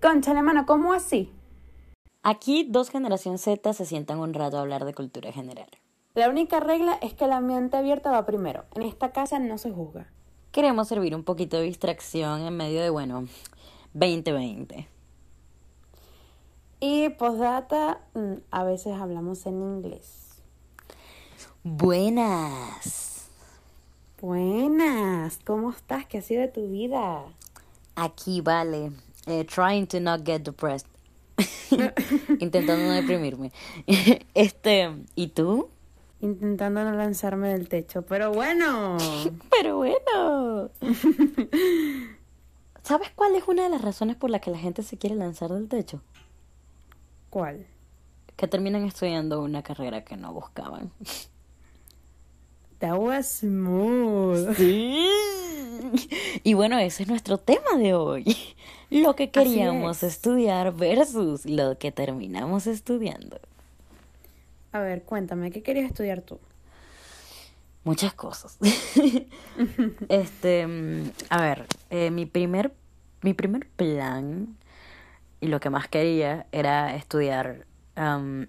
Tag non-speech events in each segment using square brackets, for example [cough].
Conchale, mano, ¿cómo así? Aquí dos generación Z se sientan un rato a hablar de cultura general. La única regla es que la mente abierta va primero. En esta casa no se juzga. Queremos servir un poquito de distracción en medio de, bueno, 2020. Y postdata, mm, a veces hablamos en inglés. Buenas. Buenas, ¿cómo estás? ¿Qué ha sido de tu vida? Aquí vale. Eh, trying to not get depressed. [laughs] Intentando no deprimirme. [laughs] este, ¿y tú? Intentando no lanzarme del techo, pero bueno. [laughs] Pero bueno. ¿Sabes cuál es una de las razones por las que la gente se quiere lanzar del techo? ¿Cuál? Que terminan estudiando una carrera que no buscaban. That was smooth. Sí. [laughs] Y bueno, ese es nuestro tema de hoy. [laughs] Lo que queríamos es. estudiar versus lo que terminamos estudiando. A ver, cuéntame, ¿qué querías estudiar tú? Muchas cosas. [laughs] este, mm, a ver, eh, mi primer, mi primer plan y lo que más quería era estudiar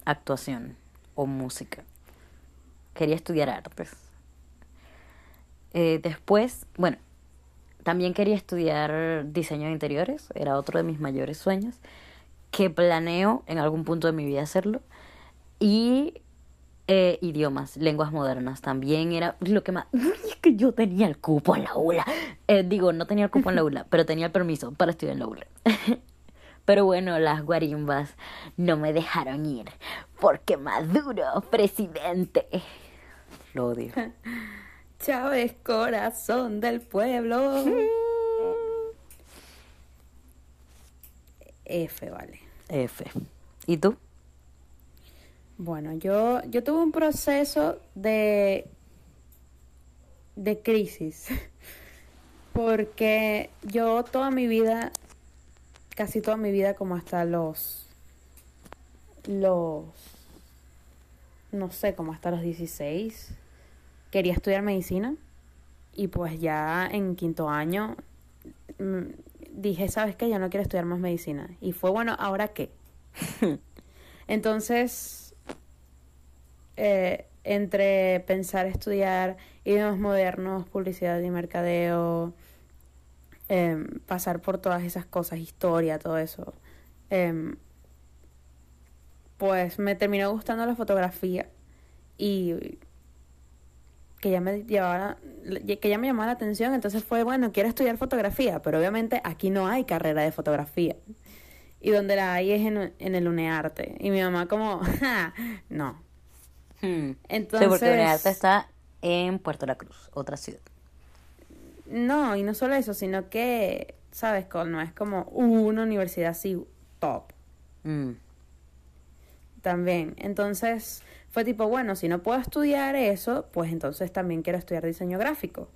actuación o música. Quería estudiar artes. Eh, después, bueno, también quería estudiar diseño de interiores, era otro de mis mayores sueños, que planeo en algún punto de mi vida hacerlo. Y eh, idiomas, lenguas modernas, también era lo que más... [laughs] Es que yo tenía el cupo en la ULA. Eh, digo, no tenía el cupo en la ULA, pero tenía el permiso para estudiar en la ULA. [laughs] Pero bueno, las guarimbas no me dejaron ir, porque Maduro, presidente. Lo odio. [laughs] Chávez, corazón del pueblo. [laughs] F, vale. F. ¿Y tú? Bueno, yo, yo tuve un proceso de, de crisis. [laughs] Porque yo toda mi vida, casi toda mi vida, como hasta los, los, no sé, como hasta los 16, quería estudiar medicina. Y pues ya en quinto año mm, dije, ¿sabes qué? Ya no quiero estudiar más medicina. Y fue, bueno, ¿ahora qué? [laughs] Entonces, eh, entre pensar estudiar idiomas modernos, publicidad y mercadeo, em, pasar por todas esas cosas, historia, todo eso, em, pues me terminó gustando la fotografía y que ya me llevaba, que ya me llamaba la atención, entonces fue, bueno, quiero estudiar fotografía, pero obviamente aquí no hay carrera de fotografía. Y donde la hay es en, en el UNEARTE. Y mi mamá como, [laughs] "Ja, no. Hmm. Entonces... Sí, porque Unearte está en Puerto La Cruz, otra ciudad. No, y no solo eso, sino que, ¿sabes? No es como una universidad así top Mm. también. Entonces fue tipo, bueno, si no puedo estudiar eso, pues entonces también quiero estudiar diseño gráfico.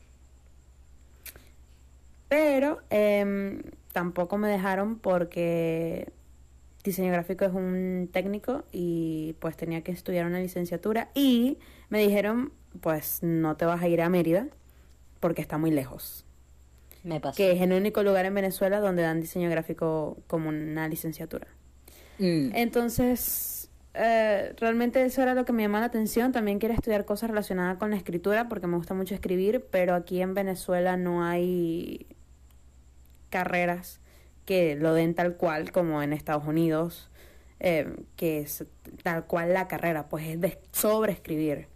Pero em, tampoco me dejaron porque diseño gráfico es un técnico y pues tenía que estudiar una licenciatura y me dijeron, pues no te vas a ir a Mérida porque está muy lejos. Me pasó. que es el único lugar en Venezuela donde dan diseño gráfico como una licenciatura. Mm. Entonces, eh, realmente eso era lo que me llamaba la atención. También quería estudiar cosas relacionadas con la escritura porque me gusta mucho escribir, pero aquí en Venezuela no hay carreras que lo den tal cual como en Estados Unidos, eh, que es tal cual la carrera, pues es de sobre escribir.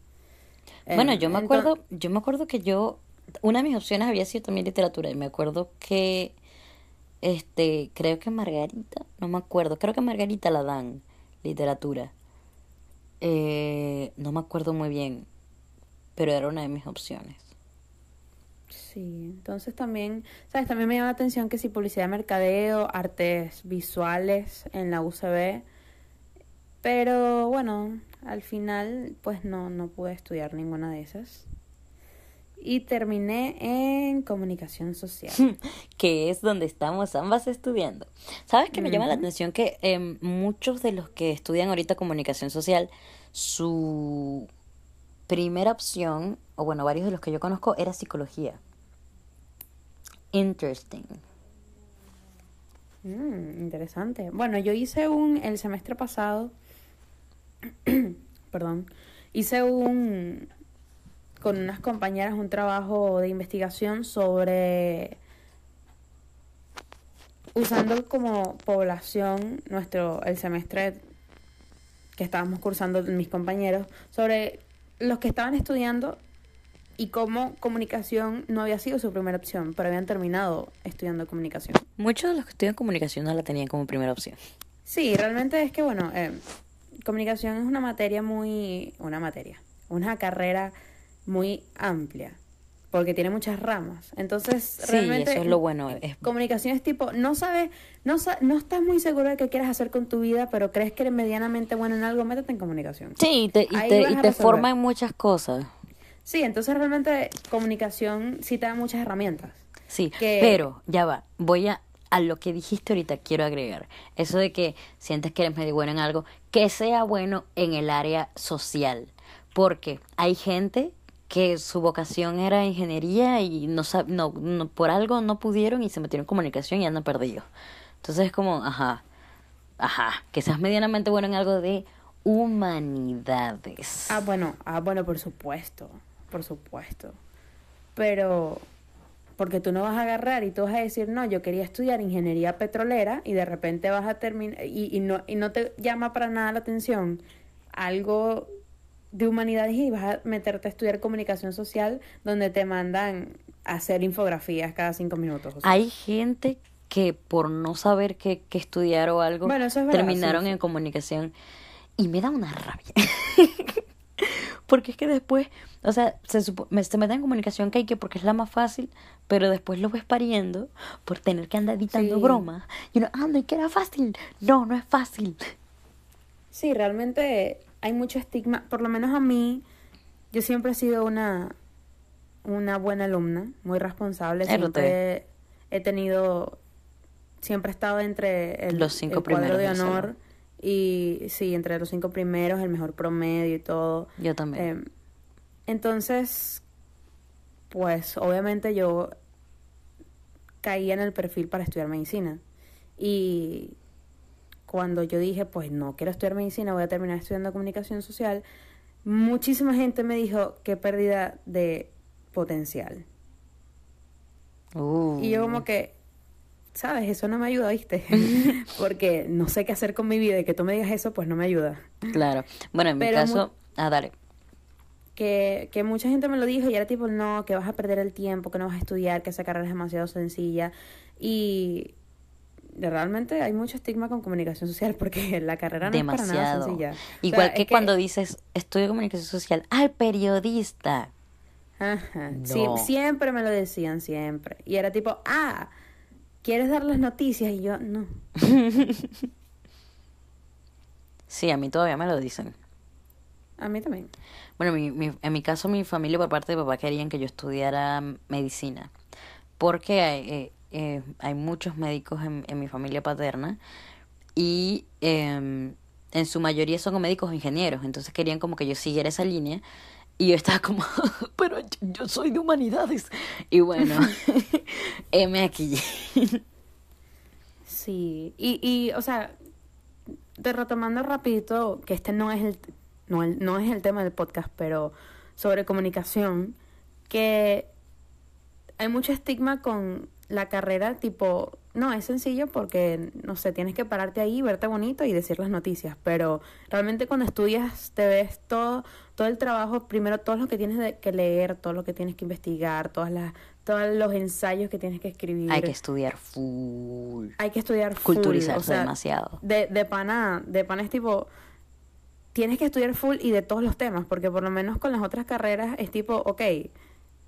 Bueno, Eh, yo me acuerdo, yo me acuerdo que yo, una de mis opciones había sido también literatura y me acuerdo que, este, creo que Margarita, no me acuerdo, creo que Margarita la dan, literatura. Eh, no me acuerdo muy bien, pero era una de mis opciones. Sí, entonces también, ¿sabes? También me llama la atención que si publicidad, mercadeo, artes visuales en la UCB, pero bueno, al final pues no, no pude estudiar ninguna de esas. Y terminé en comunicación social. [laughs] que es donde estamos ambas estudiando. ¿Sabes que me llama la atención que em, muchos de los que estudian ahorita comunicación social, su primera opción, o bueno, varios de los que yo conozco, era psicología. Interesting. Mm, interesante. Bueno, yo hice un, el semestre pasado, [clears throat] perdón, hice un, con unas compañeras un trabajo de investigación sobre usando como población nuestro el semestre que estábamos cursando mis compañeros sobre los que estaban estudiando y cómo comunicación no había sido su primera opción, pero habían terminado estudiando comunicación. Muchos de los que estudian comunicación no la tenían como primera opción. Sí, realmente es que, bueno, eh, comunicación es una materia muy... una materia, una carrera muy amplia, porque tiene muchas ramas. Entonces, Sí, realmente... eso es lo bueno. Es, Comunicación es tipo, no sabes, no, sa- no estás muy seguro de qué quieres hacer con tu vida, pero crees que eres medianamente bueno en algo, métete en comunicación. sí, y te, y te, y te forma en muchas cosas. Sí, entonces realmente comunicación sí te da muchas herramientas. Sí, que- pero ya va, voy a a lo que dijiste ahorita quiero agregar eso de que sientes que eres medio bueno en algo que sea bueno en el área social porque hay gente que su vocación era ingeniería y no, no, no por algo no pudieron y se metieron en comunicación y andan perdidos entonces es como ajá ajá que seas medianamente bueno en algo de humanidades Ah, bueno, ah, bueno, por supuesto, por supuesto. Pero, porque tú no vas a agarrar y tú vas a decir, no, yo quería estudiar ingeniería petrolera y de repente vas a terminar, y, y, no, y no te llama para nada la atención algo de humanidades y vas a meterte a estudiar comunicación social donde te mandan a hacer infografías cada cinco minutos. o sea. Hay gente que por no saber qué, qué estudiar o algo, Bueno, eso es verdad, terminaron sí, en comunicación. Y me da una rabia. [laughs] porque es que después, o sea, se, supo- me- se meten en comunicación que hay que porque es la más fácil, pero después lo ves pariendo por tener que andar editando Sí. bromas. Y uno, ah, no, y que era fácil. No, no es fácil. Sí, realmente hay mucho estigma, por lo menos a mí, yo siempre he sido una, una buena alumna, muy responsable, siempre he tenido, siempre he estado entre el, Los cinco el cuadro primeros de honor y sí, entre los cinco primeros, el mejor promedio y todo. Yo también. Em, entonces, pues obviamente yo caí en el perfil para estudiar medicina. Y cuando yo dije, pues no quiero estudiar medicina, voy a terminar estudiando comunicación social, muchísima gente me dijo qué pérdida de potencial. Uh. Y yo como que, ¿sabes? Eso no me ayuda, ¿viste? [laughs] [laughs] Porque no sé qué hacer con mi vida y que tú me digas eso, pues no me ayuda. Claro. Bueno, en mi Pero caso, ah, dale. que, que mucha gente me lo dijo y era tipo, no, que vas a perder el tiempo, que no vas a estudiar, que esa carrera es demasiado sencilla. Y realmente hay mucho estigma con comunicación social porque [laughs] la carrera no es para nada Demasiado. sencilla. O Igual sea, que, es cuando dices estudio comunicación social, al periodista. Ajá, sí, No. siempre me lo decían, siempre. Y era tipo, ah, ¿quieres dar las noticias? Y yo, no. [laughs] Sí, a mí todavía me lo dicen. A mí también. Bueno, mi, mi- en mi caso, mi familia por parte de papá querían que yo estudiara medicina, porque eh, eh, hay muchos médicos en, en mi familia paterna y em, en su mayoría son médicos o ingenieros, entonces querían como que yo siguiera esa línea y yo estaba como, [laughs] pero yo, yo soy de humanidades. Y bueno, heme [laughs] aquí. Sí, y, y o sea, de retomando rapidito, que este no es el, no, el- no es el tema del podcast, pero sobre comunicación, que hay mucho estigma con la carrera, tipo, no, es sencillo porque, no sé, tienes que pararte ahí, verte bonito y decir las noticias, pero realmente cuando estudias te ves todo, todo el trabajo, primero todo lo que tienes de- que leer, todo lo que tienes que investigar, todas las, todos los ensayos que tienes que escribir. Hay que estudiar full. Hay que estudiar full, Culturizarse o sea, demasiado. De, de pana, de pana es tipo, tienes que estudiar full y de todos los temas, porque por lo menos con las otras carreras es tipo, ok,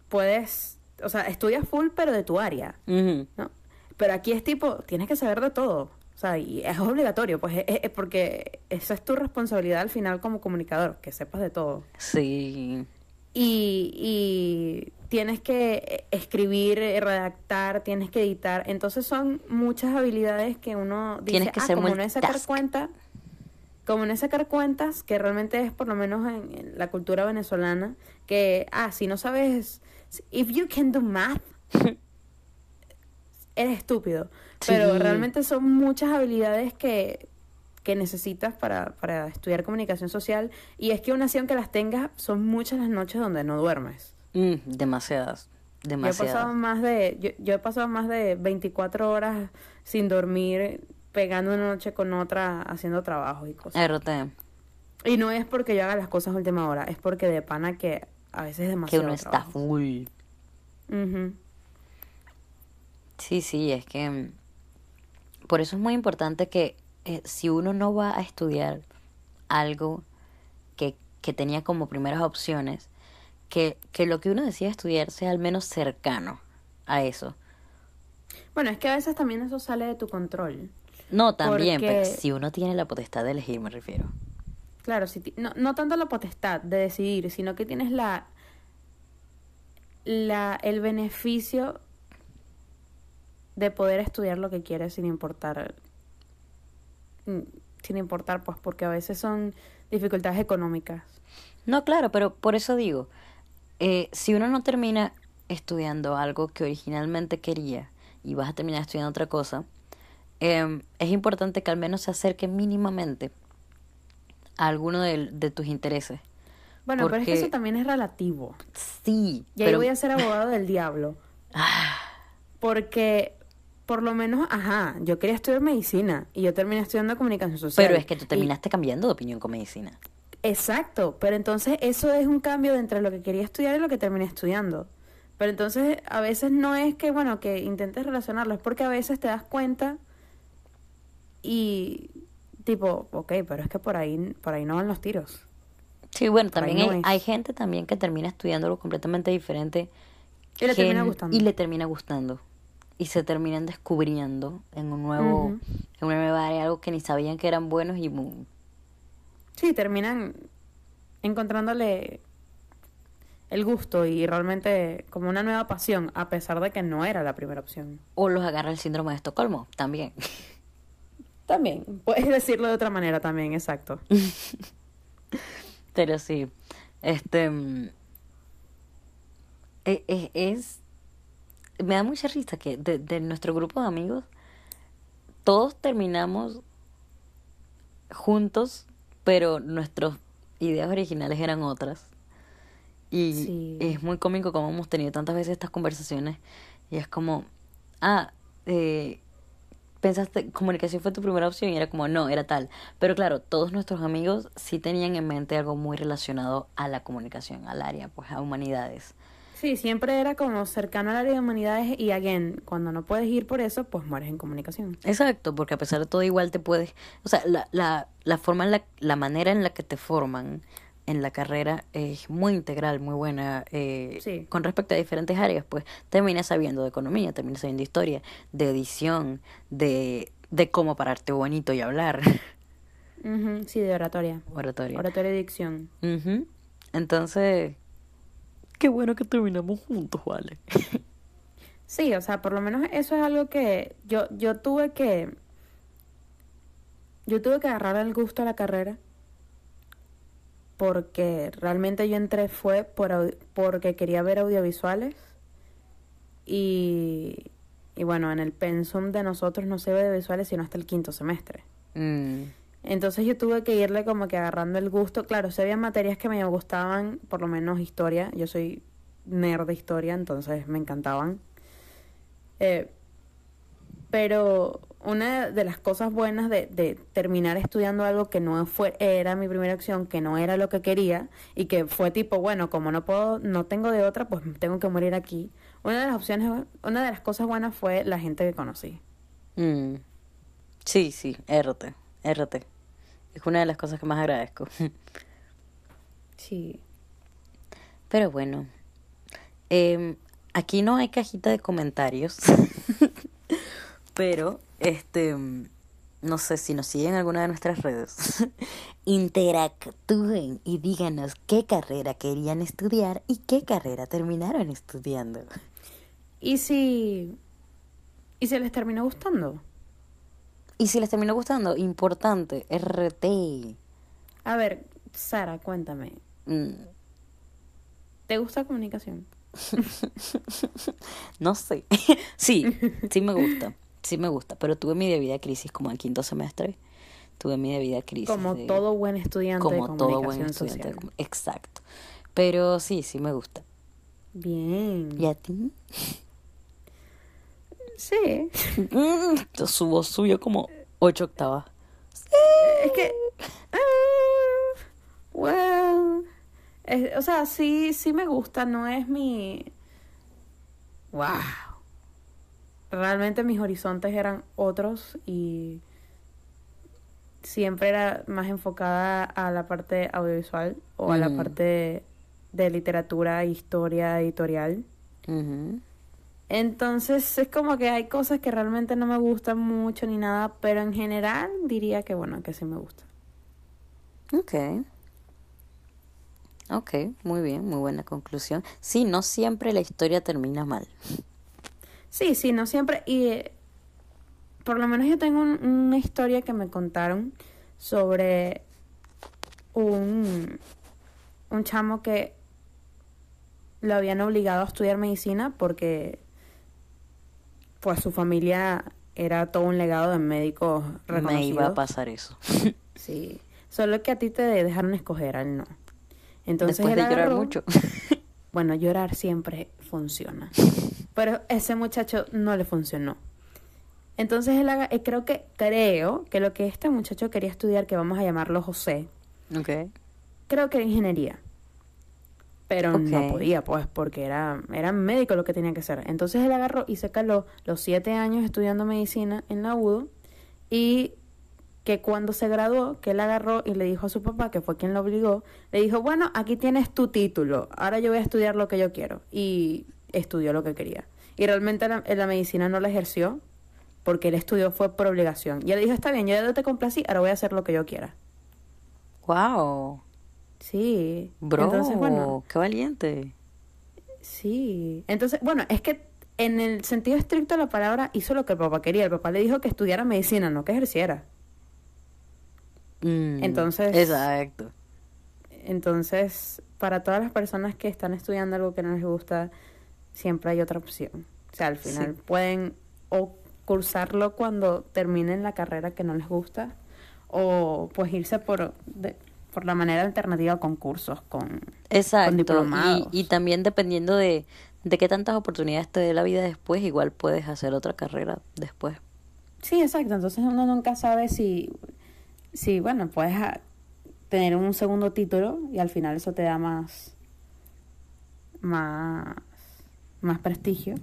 puedes, o sea, estudias full pero de tu área. ¿no? Pero aquí es tipo, tienes que saber de todo, o sea, y es obligatorio, pues es, es porque esa es tu responsabilidad al final como comunicador, que sepas de todo. Sí. Y, y tienes que escribir, redactar, tienes que editar. Entonces son muchas habilidades que uno dice, Tienes que ah, ser como no es sacar multitask". cuenta, como no es sacar cuentas, que realmente es por lo menos en, en la cultura venezolana, que, ah, si no sabes, if you can do math, [laughs] eres estúpido. Pero realmente son muchas habilidades que, que necesitas para, para estudiar comunicación social. Y es que una acción que las tengas, son muchas las noches donde no duermes. Mm, demasiadas, Yo he demasiadas. pasado más de, yo, yo he pasado más de 24 horas sin dormir, pegando una noche con otra, haciendo trabajo y cosas. RT, Y no es porque yo haga las cosas a última hora, es porque de pana que a veces es que demasiado uno está full. Sí, sí, es que mm, por eso es muy importante que eh, si uno no va a estudiar algo que, que tenía como primeras opciones, que, que lo que uno decida estudiar sea al menos cercano a eso. Bueno, es que a veces también eso sale de tu control. No, también, pero Porque- si uno tiene la potestad de elegir, me refiero. Claro, si no, no tanto la potestad de decidir, sino que tienes la, la el beneficio de poder estudiar lo que quieres sin importar mm, sin importar pues porque a veces son dificultades económicas. No, claro, pero por eso digo, eh, si uno no termina estudiando algo que originalmente quería y vas a terminar estudiando otra cosa, em, es importante que al menos se acerque mínimamente a alguno de, de tus intereses. Bueno, pero es que eso también es relativo. Sí, Y ahí pero voy a ser abogado del diablo. Porque, por lo menos, ajá, yo quería estudiar medicina y yo terminé estudiando comunicación social. pero es que tú Y- terminaste cambiando de opinión con medicina. exacto, pero entonces eso es un cambio de entre lo que quería estudiar y lo que terminé estudiando. Pero entonces a veces no es que, bueno, que intentes relacionarlo, es porque a veces te das cuenta y tipo, ok, pero es que por ahí, por ahí no van los tiros. Sí, bueno, Por también no hay, hay gente también que termina estudiando algo completamente diferente. Y le termina gustando. Y le termina gustando. Y se terminan descubriendo en un nuevo, Ujú. en una nueva área algo que ni sabían que eran buenos y boom. Sí, terminan encontrándole el gusto y realmente como una nueva pasión, a pesar de que no era la primera opción. O los agarra el síndrome de Estocolmo, también. [laughs] También, puedes decirlo de otra manera también, exacto. [laughs] Pero sí, este... mm, e- e- Es, Me da mucha risa que de, de nuestro grupo de amigos, todos terminamos juntos, pero nuestras ideas originales eran otras. Y Sí. es muy cómico como hemos tenido tantas veces estas conversaciones. Y es como, ah, eh, pensaste, comunicación fue tu primera opción y era como, no, era tal. Pero claro, todos nuestros amigos sí tenían en mente algo muy relacionado a la comunicación, al área, pues a humanidades. Sí, siempre era como cercano al área de humanidades y again, cuando no puedes ir por eso, pues mueres en comunicación. Exacto, porque a pesar de todo igual te puedes, o sea, la, la, la forma en la, la manera en la que te forman en la carrera es muy integral, muy buena. eh, Sí. Con respecto a diferentes áreas, pues terminas sabiendo de economía, terminas sabiendo de historia, de edición, de, de cómo pararte bonito y hablar. Sí, de oratoria. Oratoria. Oratoria y dicción. Entonces, qué bueno que terminamos juntos, vale. [laughs] Sí, o sea, por lo menos eso es algo que yo, yo tuve que, yo tuve que agarrar el gusto a la carrera porque realmente yo entré fue por, porque quería ver audiovisuales y, y bueno, en el pensum de nosotros no se ve audiovisuales sino hasta el quinto semestre. Mm, Entonces yo tuve que irle como que agarrando el gusto. Claro, si había materias que me gustaban, por lo menos historia. Yo soy nerd de historia, entonces me encantaban. Eh, pero una de las cosas buenas de, de terminar estudiando algo que no fue, era mi primera opción, que no era lo que quería, y que fue tipo, bueno, como no puedo, no tengo de otra, pues tengo que morir aquí. Una de las opciones, una de las cosas buenas fue la gente que conocí. mm. Sí, sí, RT, RT. Es una de las cosas que más agradezco. [laughs] Sí. Pero bueno, em, aquí no hay cajita de comentarios, [laughs] pero este, no sé si nos siguen en alguna de nuestras redes, [laughs] interactúen y díganos qué carrera querían estudiar y qué carrera terminaron estudiando. ¿Y si, y si les terminó gustando? Y si les terminó gustando, importante, RT. A ver, Sara, cuéntame, Mm, ¿te gusta comunicación? [laughs] no sé. [laughs] sí, sí me gusta. Sí me gusta. Pero tuve mi debida crisis como el quinto semestre. Tuve mi debida crisis. Como todo buen estudiante como de todo buen estudiante. social. Exacto. Pero sí, sí me gusta. Bien. ¿Y a ti? Sí. Mm, Su voz subió como ocho octavas. Es que. well. es- o sea, sí, sí me gusta, no es mi. ¡Wow! Realmente mis horizontes eran otros y. Siempre era más enfocada a la parte audiovisual o a la parte de literatura, historia, editorial. Entonces es como que hay cosas que realmente no me gustan mucho ni nada, pero en general diría que bueno, que sí me gusta. Ok. Ok, muy bien, muy buena conclusión. Sí, no siempre la historia termina mal. Sí, sí, no siempre. Y eh, por lo menos yo tengo un- una historia que me contaron sobre un, un chamo que lo habían obligado a estudiar medicina porque pues su familia era todo un legado de médicos reconocidos. Me iba a pasar eso. [laughs] Sí, solo que a ti te dejaron escoger, a él no. Entonces Después de llorar agarró- mucho. [laughs] Bueno, llorar siempre funciona. [laughs] Pero ese muchacho no le funcionó. Entonces él haga- eh, creo que creo que lo que este muchacho quería estudiar, que vamos a llamarlo José, ok. creo que era ingeniería. Pero no podía, pues, porque era, era médico lo que tenía que ser. Entonces él agarró y se caló los siete años estudiando medicina en la UDO y que cuando se graduó, que él agarró y le dijo a su papá, que fue quien lo obligó, le dijo, bueno, aquí tienes tu título, ahora yo voy a estudiar lo que yo quiero. Y estudió lo que quería. Y realmente la, la medicina no la ejerció porque él estudió fue por obligación. Y él dijo, está bien, yo ya te complací, ahora voy a hacer lo que yo quiera. Wow. Sí. Bro, Entonces, bueno, qué valiente. Sí. Entonces, bueno, es que en el sentido estricto de la palabra hizo lo que el papá quería. El papá le dijo que estudiara medicina, no que ejerciera. Mm, Entonces- Exacto. Entonces, para todas las personas que están estudiando algo que no les gusta, siempre hay otra opción. O sea, al final Sí. pueden o cursarlo cuando terminen la carrera que no les gusta o pues irse por, de- por la manera alternativa con cursos, con... Exacto. diplomados. Y, y también dependiendo de, de qué tantas oportunidades te dé la vida después, igual puedes hacer otra carrera después. Sí, exacto. Entonces uno nunca sabe si, si bueno, puedes tener un segundo título y al final eso te da más, más, más prestigio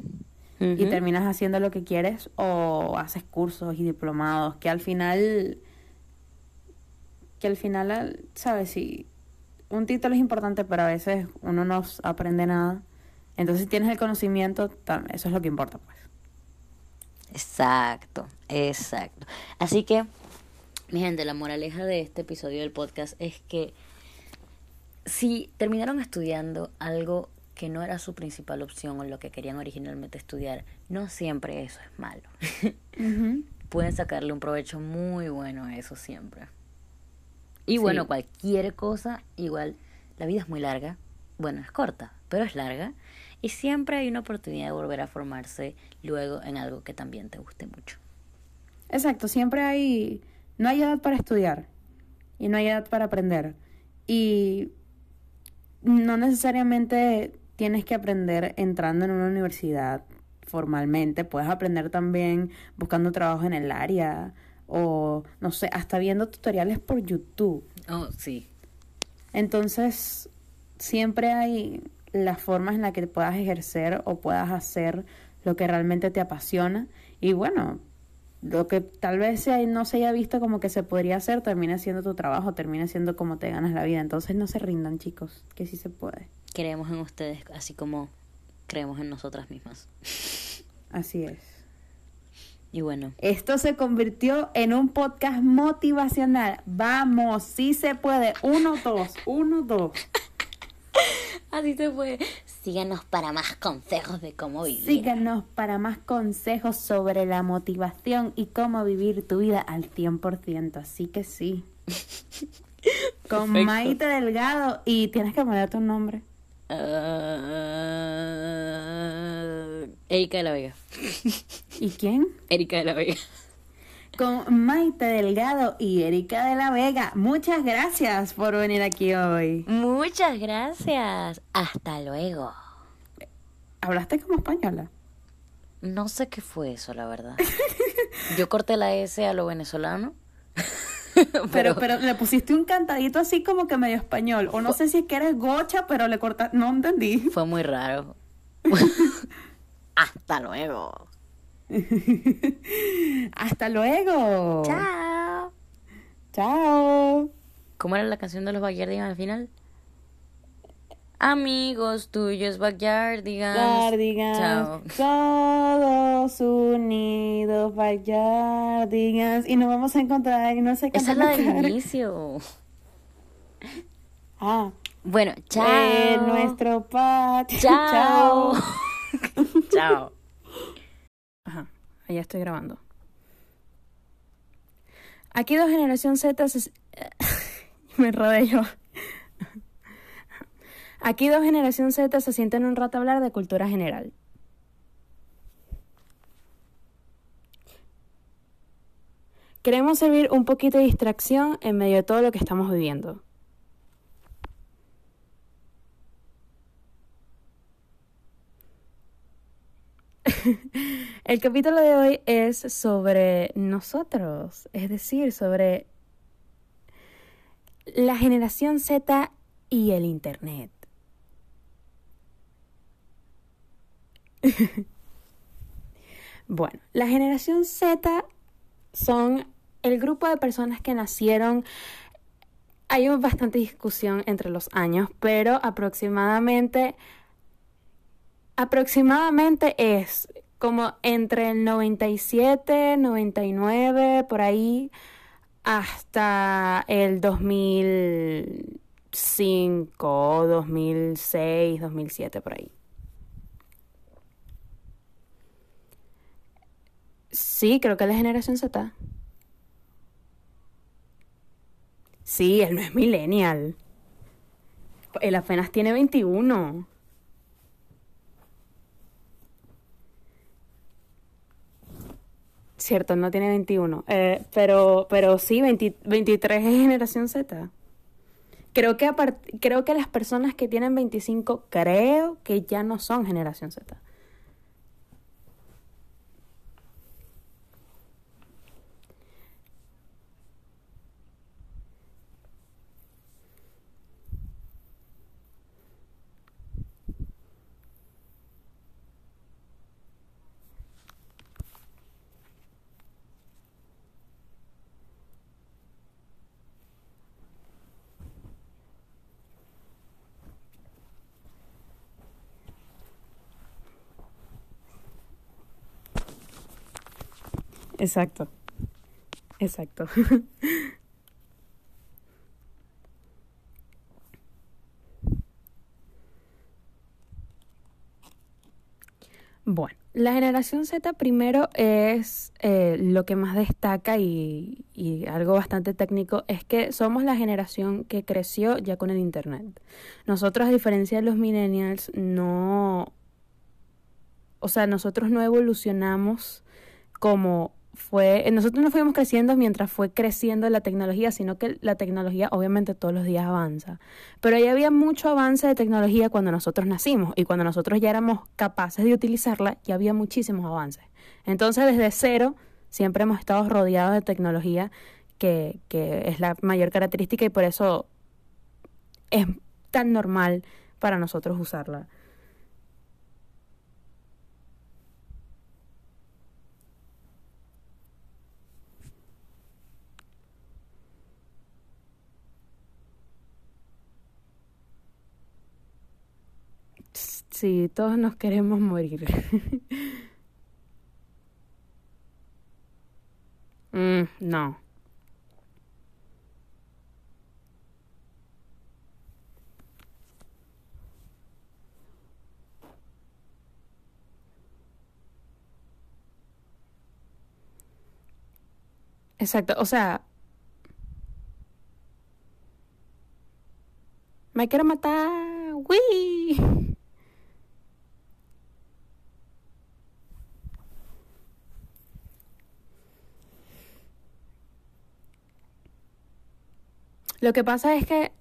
y terminas haciendo lo que quieres o haces cursos y diplomados que al final, que al final, al- sabes, si un título es importante, pero a veces uno no aprende nada. Entonces si tienes el conocimiento, eso es lo que importa, pues. Exacto, exacto. Así que, mi gente, la moraleja de este episodio del podcast es que si terminaron estudiando algo que no era su principal opción o lo que querían originalmente estudiar, no siempre eso es malo. [laughs] Pueden sacarle un provecho muy bueno a eso siempre. Y Sí. bueno, cualquier cosa, igual, la vida es muy larga. Bueno, es corta, pero es larga. Y siempre hay una oportunidad de volver a formarse luego en algo que también te guste mucho. Exacto, siempre hay, no hay edad para estudiar y no hay edad para aprender. Y no necesariamente tienes que aprender entrando en una universidad formalmente, puedes aprender también buscando trabajo en el área o no sé, hasta viendo tutoriales por YouTube. Oh, sí. Entonces, siempre hay las formas en las que puedas ejercer o puedas hacer lo que realmente te apasiona. Y bueno, lo que tal vez se- no se haya visto como que se podría hacer, termina siendo tu trabajo, termina siendo como te ganas la vida. Entonces, no se rindan, chicos, que sí se puede. Creemos en ustedes así como creemos en nosotras mismas. Así es. Y bueno, Esto se convirtió en un podcast motivacional. Vamos, sí se puede. Uno, dos, uno, dos. [laughs] así se fue. Síganos para más consejos de cómo vivir. Síganos para más consejos sobre la motivación y cómo vivir tu vida al 100%. Así que sí. [laughs] Con. Maite Delgado. Y tienes que ponerte un nombre. Ah, Erika de la Vega. [laughs] ¿Y quién? Erika de la Vega. Con Maite Delgado y Erika de la Vega. Muchas gracias por venir aquí hoy. Muchas gracias. Hasta luego. ¿Hablaste como española? No sé qué fue eso, la verdad. Yo corté la S a lo venezolano. [laughs] [laughs] Pero, pero le pusiste un cantadito así como que medio español. O no sé si es que eres gocha, pero le cortaste. No entendí. Fue muy raro. [laughs] Hasta luego. [laughs] Hasta luego. Chao. Chao. ¿Cómo era la canción de los Backyardigans al final? Amigos tuyos, Backyardigans. Backyardigans. Chao. Todos unidos, Backyardigans. Y nos vamos a encontrar y no sé qué. Esa es la del [laughs] inicio. Ah. Bueno, chao. En nuestro patio. Chao. Chao. [laughs] Ajá, ya estoy grabando. Aquí dos generación Z se... [laughs] me rodé yo. Aquí dos generación Z se sienten un rato a hablar de cultura general. Queremos servir un poquito de distracción en medio de todo lo que estamos viviendo. [laughs] El capítulo de hoy es sobre nosotros, es decir, sobre la generación Z y el Internet. [laughs] bueno, la generación Z son el grupo de personas que nacieron hay bastante discusión entre los años, pero aproximadamente aproximadamente es como entre el 97, 99, por ahí, hasta el 2005, 2006, 2007, por ahí. Sí, creo que es generación Z. Sí, él no es millennial. Él apenas tiene 21. Cierto, no tiene 21. Eh, pero, pero sí, 20 23 es generación Z. Creo que, creo que las personas que tienen 25 creo que ya no son generación Z. Exacto. Exacto. [laughs] Bueno, la generación Z primero es eh, lo que más destaca y, y, algo bastante técnico es que somos la generación que creció ya con el Internet. Nosotros, a diferencia de los millennials, no... O sea, nosotros no evolucionamos como fue, nosotros no fuimos creciendo mientras fue creciendo la tecnología, sino que la tecnología obviamente todos los días avanza. Pero ya había mucho avance de tecnología cuando nosotros nacimos y cuando nosotros ya éramos capaces de utilizarla, ya había muchísimos avances. Entonces desde cero siempre hemos estado rodeados de tecnología que, que es la mayor característica y por eso es tan normal para nosotros usarla. Sí, todos nos queremos morir. [laughs] mm, no. Exacto, o sea, me quiero matar. ¡Wii! Lo que pasa es que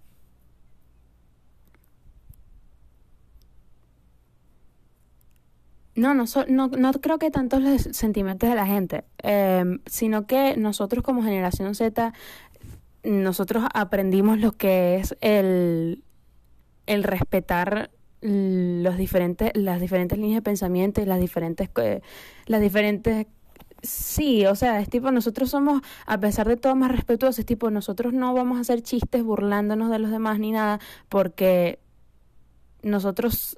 No, no, no, no creo que tantos los sentimientos de la gente, em, sino que nosotros como generación Z, nosotros aprendimos lo que es el, el respetar los diferentes, las diferentes líneas de pensamiento y las diferentes, las diferentes Sí, o sea, es tipo, nosotros somos, a pesar de todo, más respetuosos, es tipo, nosotros no vamos a hacer chistes burlándonos de los demás ni nada, porque nosotros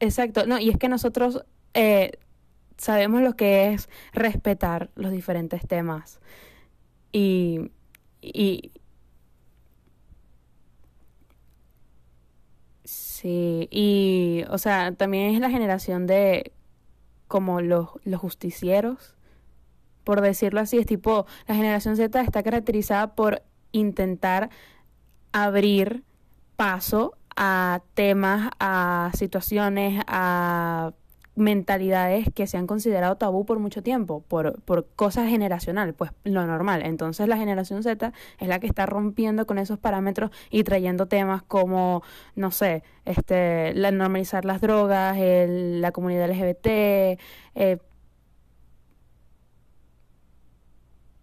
Exacto, no, y es que nosotros eh, sabemos lo que es respetar los diferentes temas. Y, y sí, y o sea, también es la generación de como los, los justicieros, por decirlo así, es tipo, la generación Z está caracterizada por intentar abrir paso a temas, a situaciones, a mentalidades que se han considerado tabú por mucho tiempo, por, por cosas generacional, pues lo normal. Entonces la generación Z es la que está rompiendo con esos parámetros y trayendo temas como, no sé, este, la, normalizar las drogas, el, la comunidad LGBT, eh,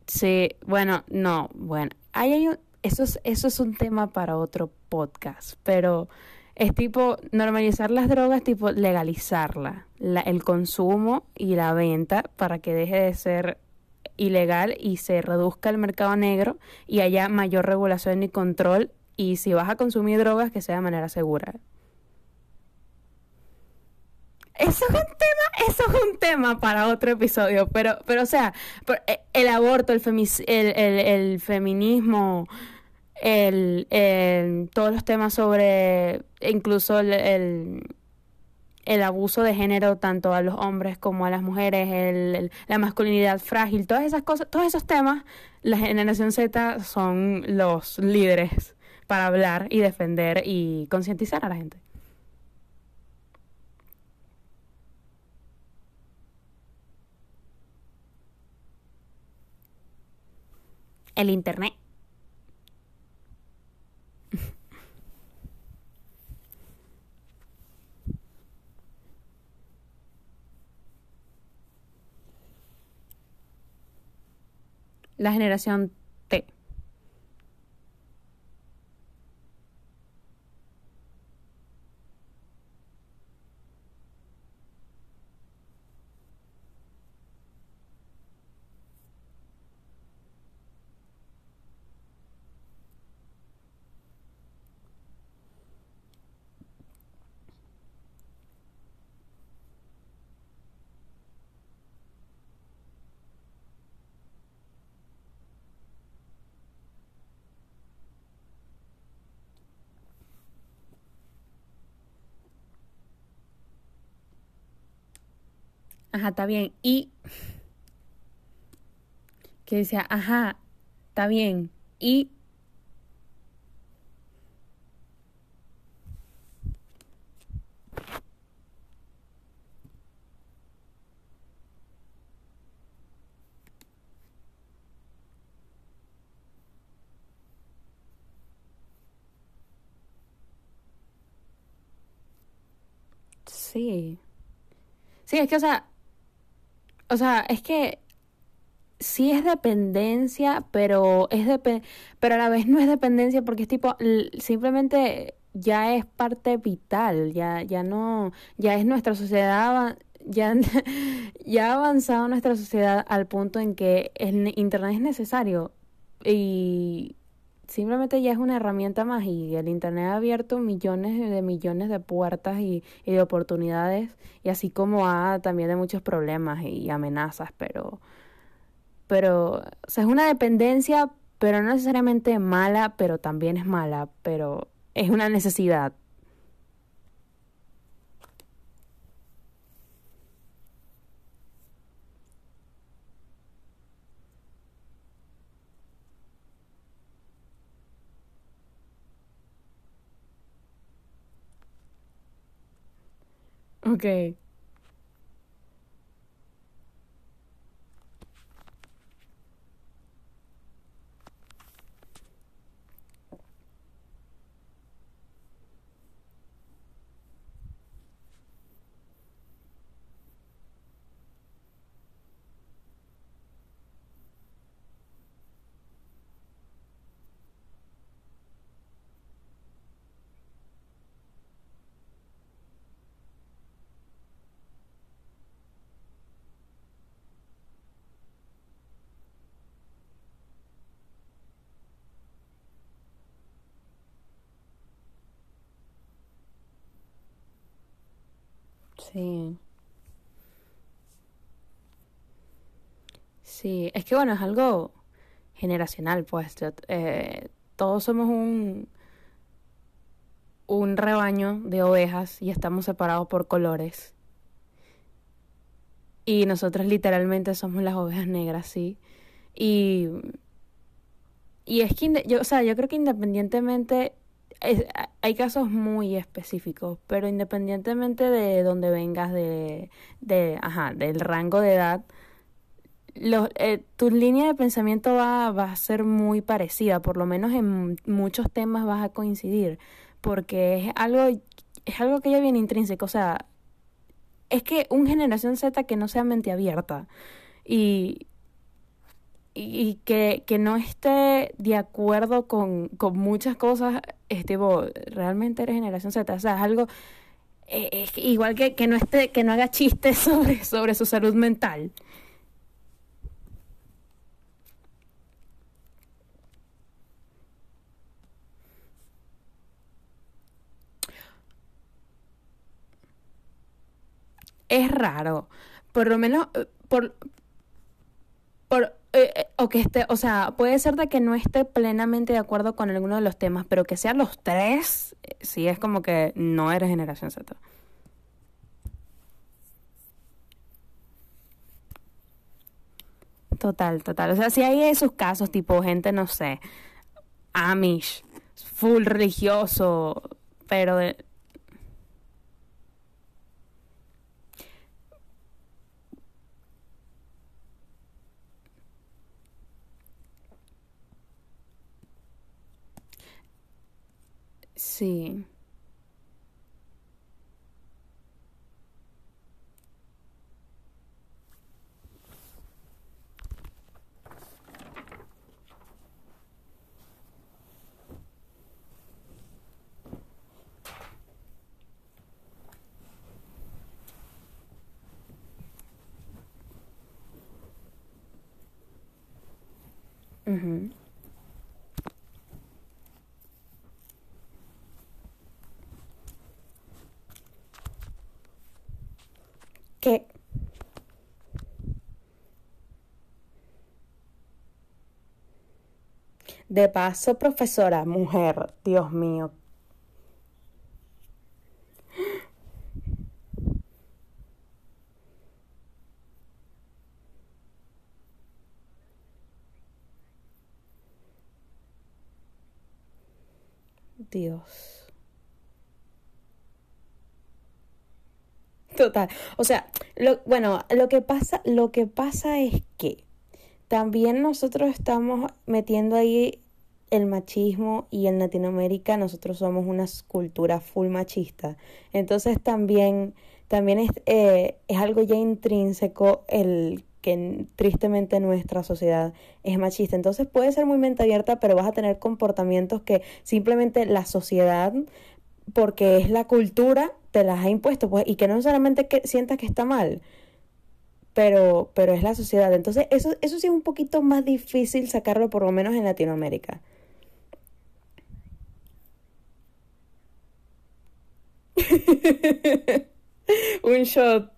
sí, bueno, no, bueno, hay un, eso es, eso es un tema para otro podcast, pero es tipo normalizar las drogas, tipo legalizarla, el consumo y la venta para que deje de ser ilegal y se reduzca el mercado negro y haya mayor regulación y control y si vas a consumir drogas que sea de manera segura. Eso es un tema, eso es un tema para otro episodio, pero, pero o sea, eh, el aborto, el, el, el feminismo, el, todos los temas sobre incluso el, el, abuso de género tanto a los hombres como a las mujeres, el, la masculinidad frágil, todas esas cosas, todos esos temas, la generación Z son los líderes para hablar y defender y concientizar a la gente. El Internet. La generación T. Ajá, está bien. Y que decía, ajá, está bien. Y Sí. Sí, es que, o sea, o sea, es que sí es dependencia, pero es pero a la vez no es dependencia porque es tipo simplemente ya es parte vital, ya ya no ya es nuestra sociedad ya [laughs] ya ha avanzado nuestra sociedad al punto en que el internet es necesario. Y simplemente ya es una herramienta más y el Internet ha abierto millones de millones de puertas y, de oportunidades y así como ha también de muchos problemas y amenazas, pero, pero, o sea, es una dependencia, pero no necesariamente mala, pero también es mala, pero es una necesidad. Ok. Sí. Sí, es que bueno, es algo generacional, pues. eh, todos somos un, un rebaño de ovejas y estamos separados por colores. Y nosotros literalmente somos las ovejas negras, sí. Y, y es que, yo, o sea, yo creo que independientemente, hay casos muy específicos, pero independientemente de donde vengas, de, de, ajá, del rango de edad, los, eh, tu línea de pensamiento va, va a ser muy parecida, por lo menos en muchos temas vas a coincidir, porque es algo, es algo que ya viene intrínseco, o sea, es que un generación Z que no sea mente abierta y, y, que, que no esté de acuerdo con, con muchas cosas, es tipo, realmente eres generación Z, o sea, es algo, es que igual que, que no esté, que no haga chistes [laughs] sobre, sobre su salud mental. Es raro. Por lo menos, eh, por, por, eh, eh, o que esté, o sea, puede ser de que no esté plenamente de acuerdo con alguno de los temas, pero que sean los tres, eh, sí es como que no eres generación Z. Total, total. O sea, si hay esos casos, tipo gente, no sé, Amish, full religioso, pero de- sí. Ujú. Que de paso, profesora, mujer, Dios mío, Dios. Total. O sea, lo, bueno, lo que pasa, lo que pasa es que también nosotros estamos metiendo ahí el machismo y en Latinoamérica nosotros somos una cultura full machista. Entonces también, también es, eh, es algo ya intrínseco el que tristemente nuestra sociedad es machista. Entonces puede ser muy mente abierta, pero vas a tener comportamientos que simplemente la sociedad, porque es la cultura, te las ha impuesto, pues, y que no necesariamente que sientas que está mal, pero, pero es la sociedad. Entonces, eso, eso sí es un poquito más difícil sacarlo, por lo menos en Latinoamérica. [laughs] Un [laughs] shot.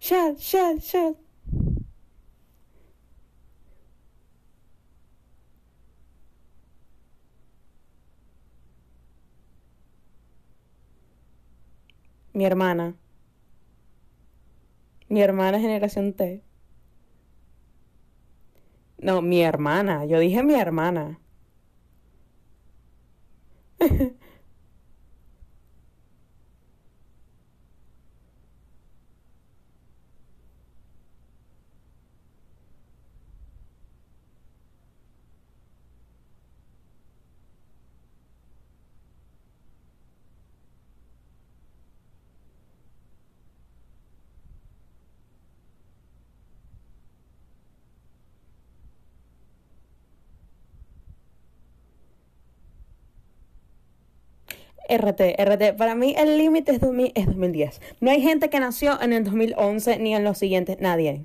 Shot, shot, shot. Mi hermana. Mi hermana generación T. No, mi hermana. Yo dije mi hermana. [laughs] RT, RT. Para mí el límite es, 2000 es 2010. No hay gente que nació en el 2011 ni en los siguientes, nadie.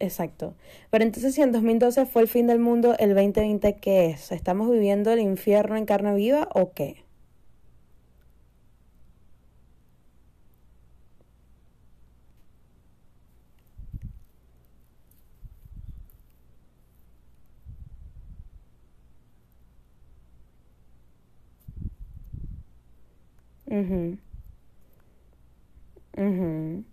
Exacto. Pero entonces si en 2012 fue el fin del mundo, el 2020 ¿qué es? ¿Estamos viviendo el infierno en carne viva o qué? Mhm. Mhm.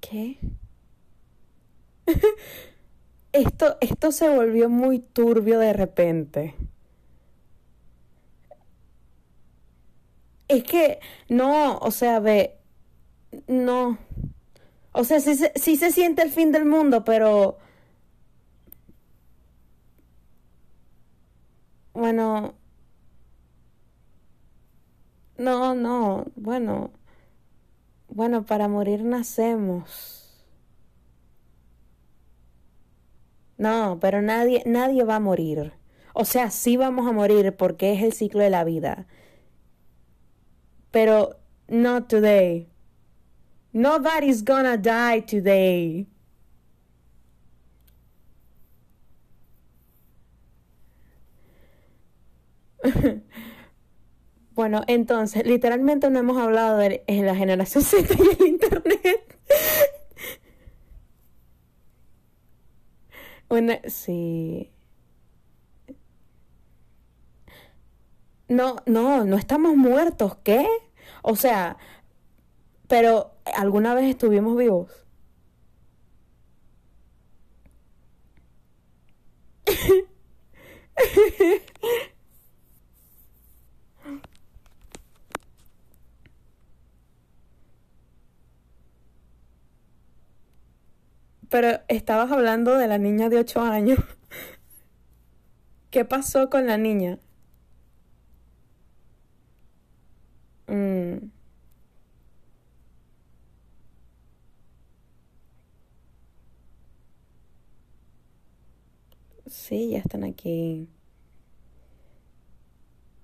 ¿Qué? [laughs] Esto, esto se volvió muy turbio de repente. Es que, no, o sea, ve, no. O sea, sí, sí se siente el fin del mundo, pero, bueno, no, no, bueno, bueno, para morir nacemos. No, pero nadie, nadie va a morir. O sea, sí vamos a morir porque es el ciclo de la vida, pero not today. Nobody's gonna die today. [laughs] Bueno, entonces, literalmente no hemos hablado de eh, la generación Z y el internet. [laughs] Bueno, sí. No, no, no estamos muertos, ¿qué? O sea, pero ¿alguna vez estuvimos vivos? [laughs] Pero estabas hablando de la niña de 8 años. ¿Qué pasó con la niña? Mm, sí, ya están aquí.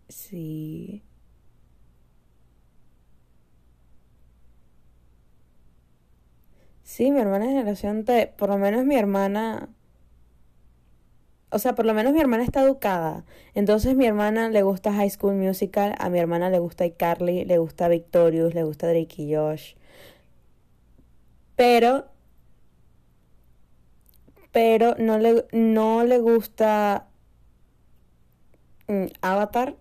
Sí. Sí, mi hermana es generación T. Por lo menos mi hermana, o sea, por lo menos mi hermana está educada. Entonces mi hermana le gusta High School Musical, a mi hermana le gusta iCarly, le gusta Victorious, le gusta Drake y Josh. Pero, pero no le, no le gusta mm, Avatar,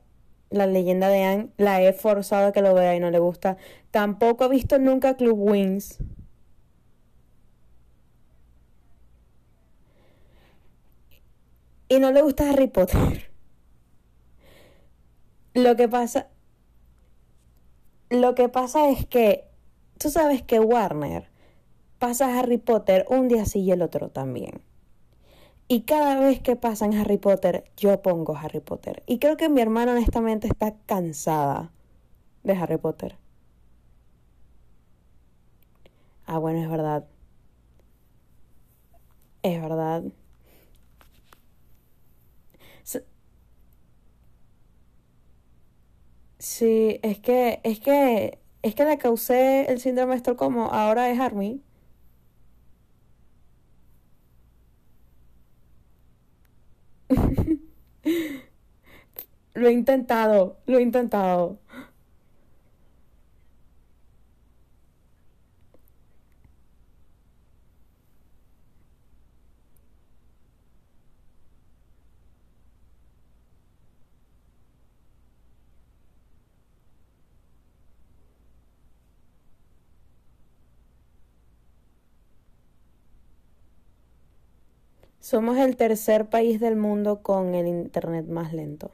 la leyenda de Aang. La he forzado a que lo vea y no le gusta. Tampoco ha visto nunca Club Wings. Y no le gusta Harry Potter. Lo que pasa, lo que pasa es que tú sabes que Warner pasa Harry Potter un día sí y el otro también. Y cada vez que pasan Harry Potter, yo pongo Harry Potter. Y creo que mi hermana honestamente está cansada de Harry Potter. Ah, bueno, es verdad. Es verdad. S- Sí, es que, es que, es que le causé el síndrome de Estocolmo, ahora es Army. [laughs] Lo he intentado, lo he intentado. Somos el tercer país del mundo con el internet más lento.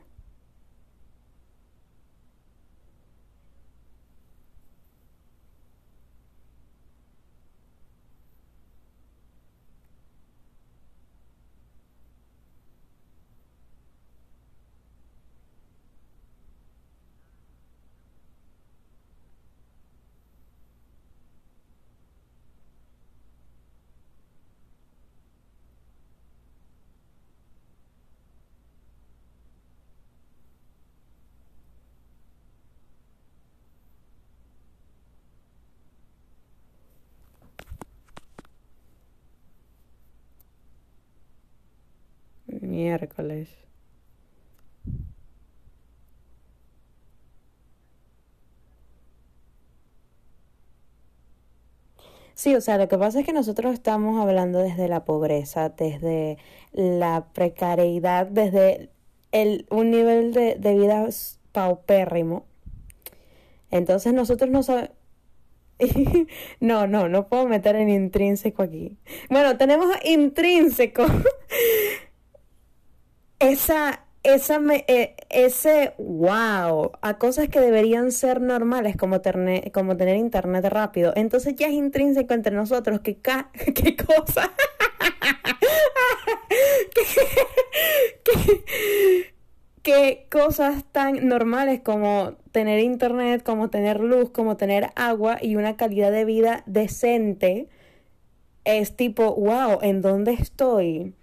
Miércoles. Sí, o sea, lo que pasa es que nosotros estamos hablando desde la pobreza, desde la precariedad, desde el, un nivel de, de vida paupérrimo. Entonces nosotros no sabemos... [laughs] no, no, no puedo meter en intrínseco aquí. Bueno, tenemos intrínseco [laughs] esa, esa eh, ese wow a cosas que deberían ser normales como, como tener internet rápido. Entonces ya es intrínseco entre nosotros que [laughs] qué cosa. [laughs] ¿Qué, cosas tan normales como tener internet, como tener luz, como tener agua y una calidad de vida decente es tipo, wow, ¿en dónde estoy?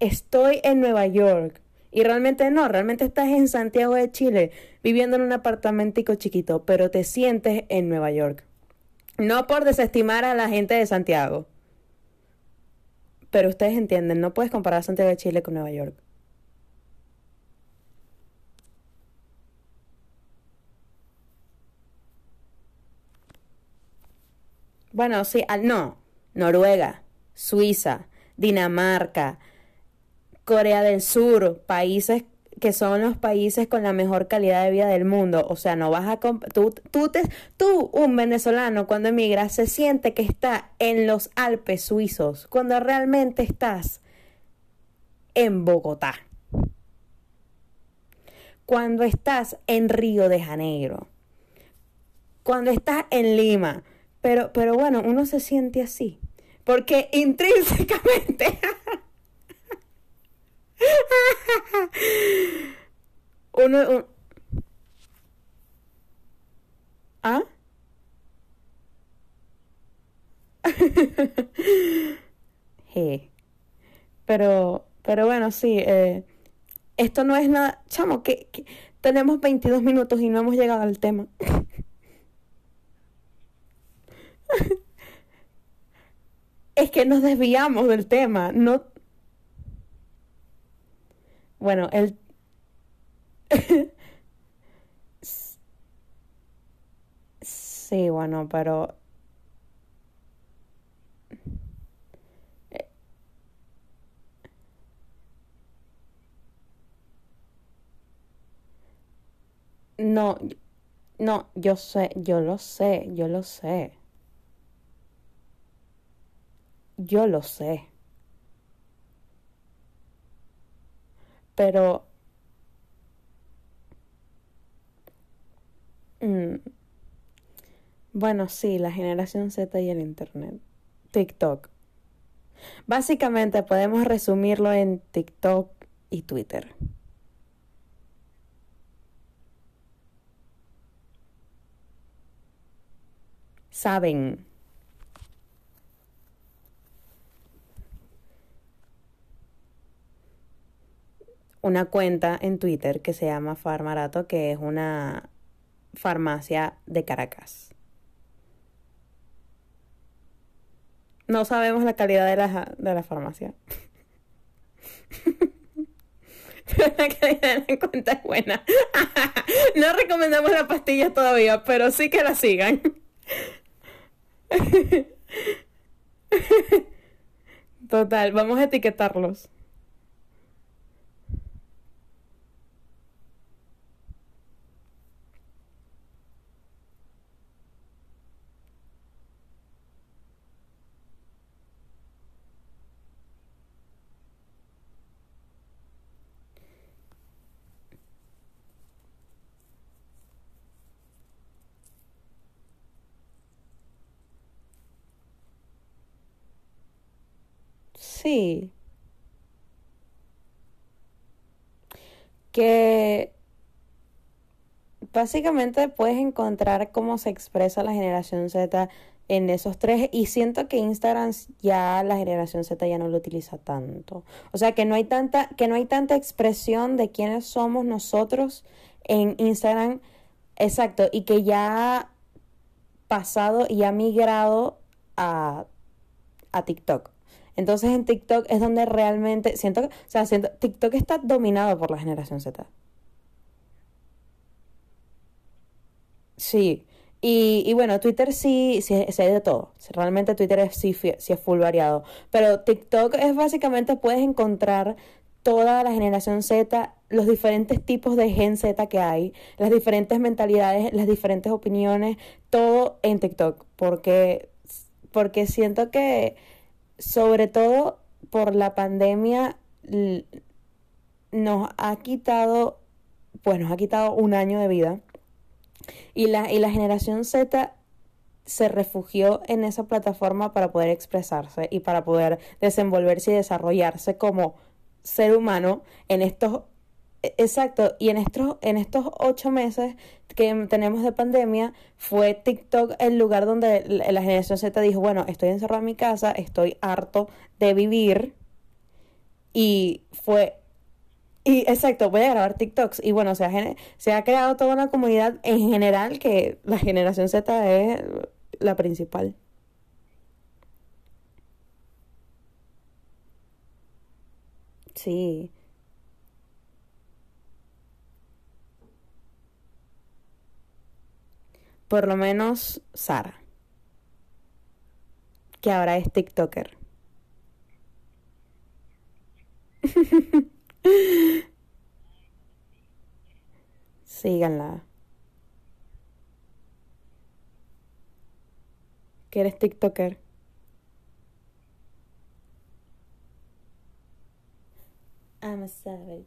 Estoy en Nueva York. Y realmente no, realmente estás en Santiago de Chile, viviendo en un apartamentico chiquito, pero te sientes en Nueva York. No por desestimar a la gente de Santiago. Pero ustedes entienden, no puedes comparar Santiago de Chile con Nueva York. Bueno, sí, no. Noruega, Suiza, Dinamarca, Corea del Sur, países que son los países con la mejor calidad de vida del mundo. O sea, no vas a... Tú, tú, un venezolano, cuando emigras, se siente que está en los Alpes suizos, cuando realmente estás en Bogotá. Cuando estás en Río de Janeiro. Cuando estás en Lima. Pero, pero bueno, uno se siente así. Porque [laughs] intrínsecamente... [laughs] uno, ¿Ah? [laughs] Pero, pero bueno, sí, eh, esto no es nada, chamo, que, que tenemos 22 minutos y no hemos llegado al tema. [laughs] es que nos desviamos del tema, no, bueno, el... [laughs] sí, bueno, pero... No, no, yo sé, yo lo sé, yo lo sé. Yo lo sé. Pero... Mm, bueno, sí, la generación Z y el Internet. TikTok. Básicamente podemos resumirlo en TikTok y Twitter. Saben una cuenta en Twitter que se llama Farmarato, que es una farmacia de Caracas. No sabemos la calidad de la, de la farmacia. pero [laughs] la calidad de la cuenta es buena. [laughs] no recomendamos la pastilla todavía, pero sí que la sigan. [laughs] Total, vamos a etiquetarlos. Sí. Que básicamente puedes encontrar cómo se expresa la generación Z en esos tres y siento que Instagram ya la generación Z ya no lo utiliza tanto. O sea, que no hay tanta que no hay tanta expresión de quiénes somos nosotros en Instagram. Exacto, y que ya ha pasado y ha migrado a, a TikTok. Entonces en TikTok es donde realmente siento que, o sea, siento, TikTok está dominado por la generación Z. Sí. Y, y bueno, Twitter sí, sí, sí de todo. Realmente Twitter es, sí, sí es full variado. Pero TikTok es básicamente puedes encontrar toda la generación Z, los diferentes tipos de gen Z que hay, las diferentes mentalidades, las diferentes opiniones, todo en TikTok. Porque, porque siento que, sobre todo por la pandemia, nos ha quitado, pues nos ha quitado un año de vida. Y la, y la generación Z se refugió en esa plataforma para poder expresarse y para poder desenvolverse y desarrollarse como ser humano en estos exacto y en estos en estos ocho meses que tenemos de pandemia fue TikTok el lugar donde la generación Z dijo bueno estoy encerrado en mi casa estoy harto de vivir y fue y exacto, voy a grabar TikToks. Y bueno, se ha, se ha creado toda una comunidad en general que la generación Z es la principal. Sí. Por lo menos Sara, que ahora es TikToker. [laughs] Síganla. Que eres TikToker. I'm a savage.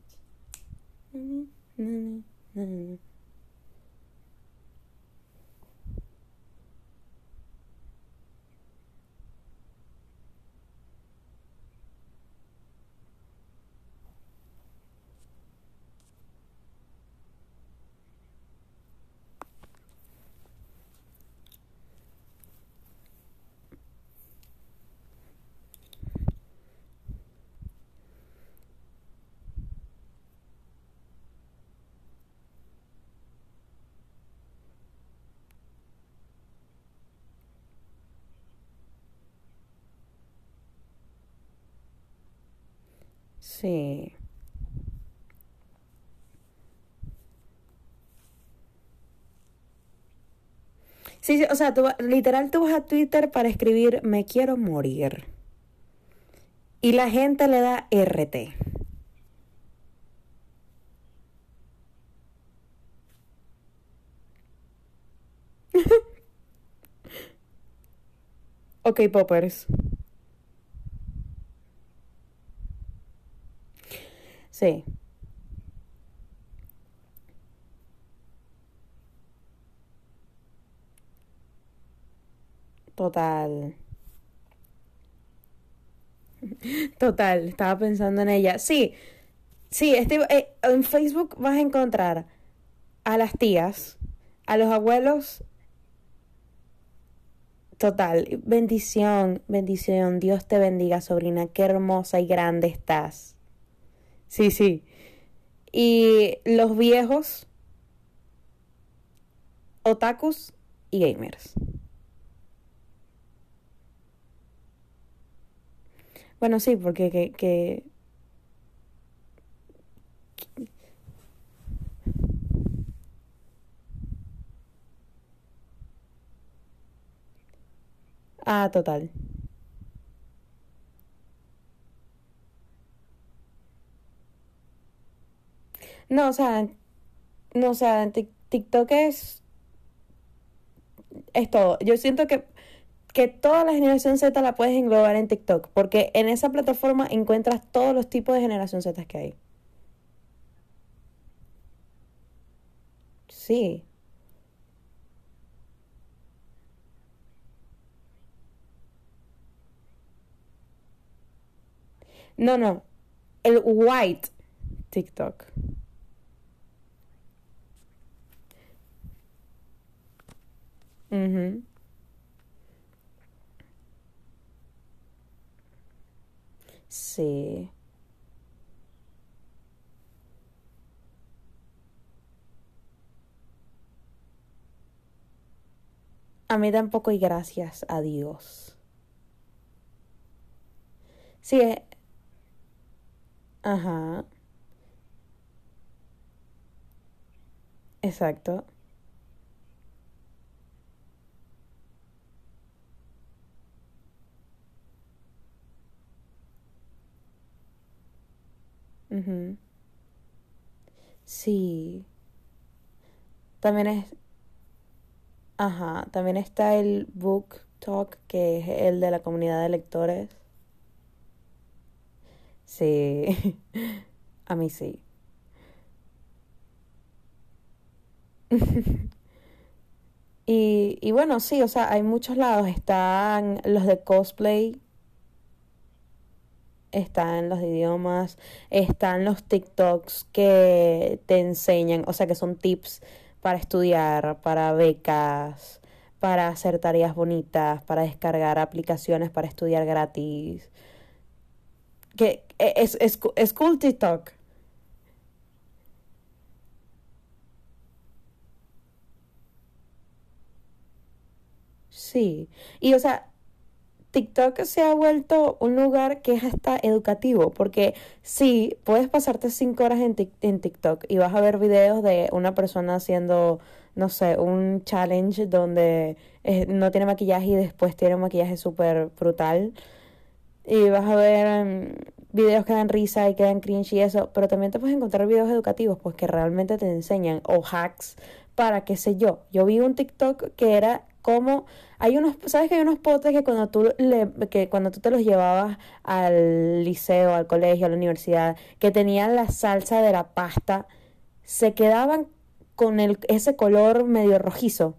Sí. Sí, sí, o sea, tú, literal tú vas a Twitter para escribir me quiero morir. Y la gente le da RT. [laughs] ok, poppers. Sí. Total. Total, estaba pensando en ella. Sí, sí, este, eh, en Facebook vas a encontrar a las tías, a los abuelos. Total, bendición, bendición. Dios te bendiga, sobrina. Qué hermosa y grande estás. Sí, sí. Y los viejos, otakus y gamers. Bueno, sí, porque que, que... Ah, total. No, o sea, no, o sea, TikTok es, es todo. Yo siento que, que toda la generación Z la puedes englobar en TikTok, porque en esa plataforma encuentras todos los tipos de generación Z que hay. Sí. No, no. El white TikTok. Mhm. Sí. A mí tampoco y gracias a Dios. Sí, eh, ajá, exacto. Ujú. Sí. También es, ajá, también está el Book Talk, que es el de la comunidad de lectores. Sí, [laughs] a mí sí. [laughs] Y, y bueno, sí, o sea, hay muchos lados. Están los de cosplay, están los idiomas, están los TikToks que te enseñan, o sea, que son tips para estudiar, para becas, para hacer tareas bonitas, para descargar aplicaciones para estudiar gratis. Que e, es, es, es cool TikTok. Sí. Y o sea, TikTok se ha vuelto un lugar que es hasta educativo, porque sí, puedes pasarte cinco horas en, en TikTok y vas a ver videos de una persona haciendo, no sé, un challenge donde eh, no tiene maquillaje y después tiene un maquillaje súper brutal. Y vas a ver em, videos que dan risa y que dan cringe y eso, pero también te puedes encontrar videos educativos, pues que realmente te enseñan, o hacks para qué sé yo. Yo vi un TikTok que era como, hay unos, ¿sabes que hay unos potes que cuando tú le, que cuando tú te los llevabas al liceo, al colegio, a la universidad, que tenían la salsa de la pasta, se quedaban con el, ese color medio rojizo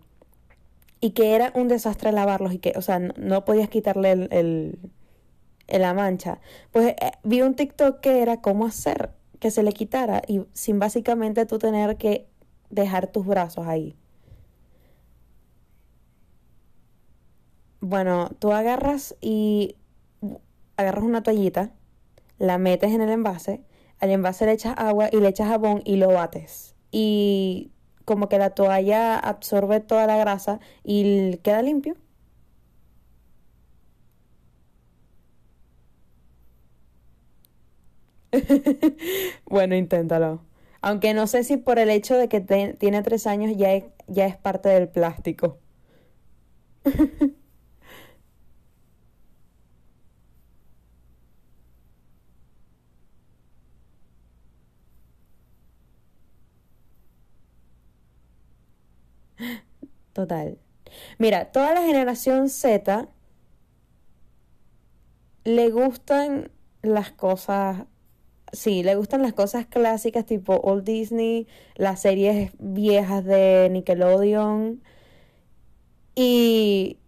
y que era un desastre lavarlos y que, o sea, no, podías quitarle el, el, la mancha. Pues eh, vi un TikTok que era cómo hacer que se le quitara y sin básicamente tú tener que dejar tus brazos ahí. Bueno, tú agarras y agarras una toallita, la metes en el envase, al envase le echas agua y le echas jabón y lo bates. Y como que la toalla absorbe toda la grasa y queda limpio. [laughs] Bueno, inténtalo. Aunque no sé si por el hecho de que tiene tres años ya es, ya es parte del plástico. [laughs] Total. Mira, toda la generación Z le gustan las cosas, sí, le gustan las cosas clásicas tipo Old Disney, las series viejas de Nickelodeon y,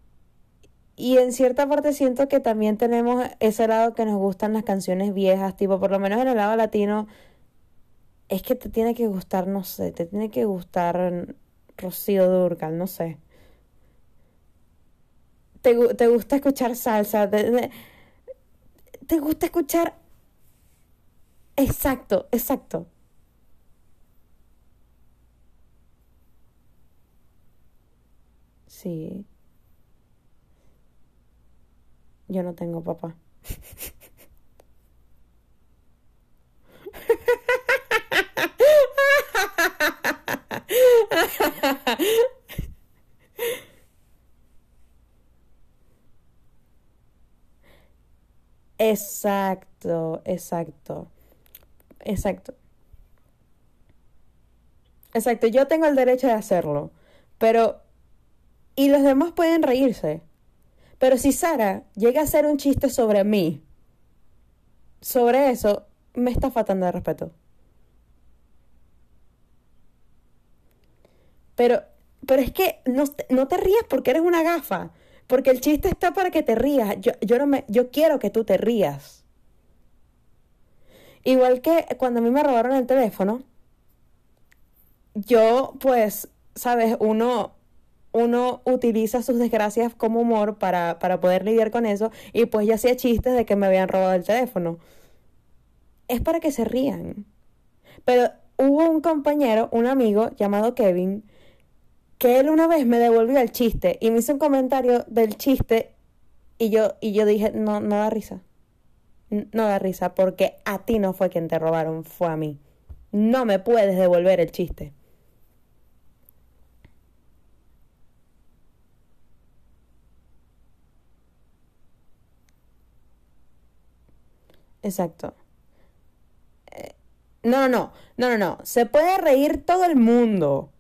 y en cierta parte siento que también tenemos ese lado que nos gustan las canciones viejas, tipo por lo menos en el lado latino, es que te tiene que gustar, no sé, te tiene que gustar Rocío Dúrcal, no sé. Te, te gusta escuchar salsa, te, te- te gusta escuchar... Exacto, exacto. Sí, yo no tengo papá. [laughs] Exacto, exacto, exacto, exacto. Yo tengo el derecho de hacerlo, pero... Y los demás pueden reírse. Pero si Sara llega a hacer un chiste sobre mí, sobre eso, me está faltando de respeto. Pero, pero es que no, no te rías porque eres una gafa. Porque el chiste está para que te rías. Yo, yo no me, yo quiero que tú te rías. Igual que cuando a mí me robaron el teléfono, yo pues, sabes, uno, uno utiliza sus desgracias como humor para, para poder lidiar con eso y pues yo hacía chistes de que me habían robado el teléfono. Es para que se rían. Pero hubo un compañero, un amigo llamado Kevin, que él una vez me devolvió el chiste y me hizo un comentario del chiste y yo, y yo dije, no, no da risa. No da risa porque a ti no fue quien te robaron, fue a mí. No me puedes devolver el chiste. Exacto. Eh, no, no, no, no, no, no. Se puede reír todo el mundo.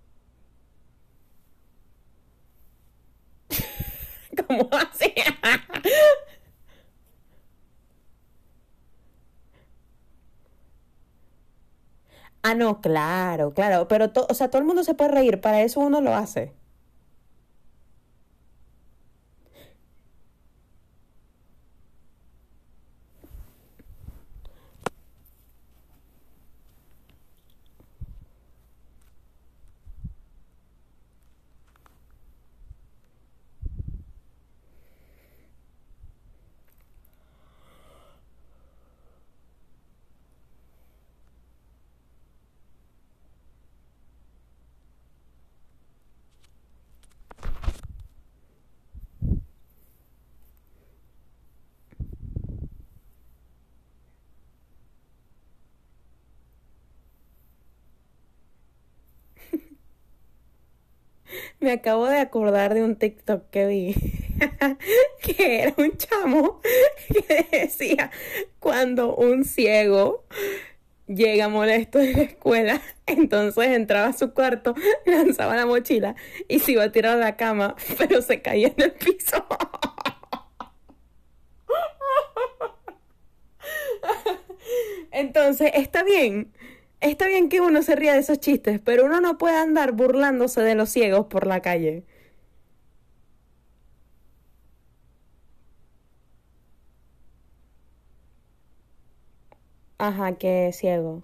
[laughs] ¿Cómo así? Ah, no, claro, claro, pero to- o sea, todo el mundo se puede reír, para eso uno lo hace. Me acabo de acordar de un TikTok que vi, [laughs] que era un chamo [laughs] que decía, cuando un ciego llega molesto de la escuela, [laughs] entonces entraba a su cuarto, lanzaba la mochila y se iba a tirar a la cama, pero se caía en el piso. Entonces, está bien, está bien que uno se ría de esos chistes, pero uno no puede andar burlándose de los ciegos por la calle. Ajá, que ciego.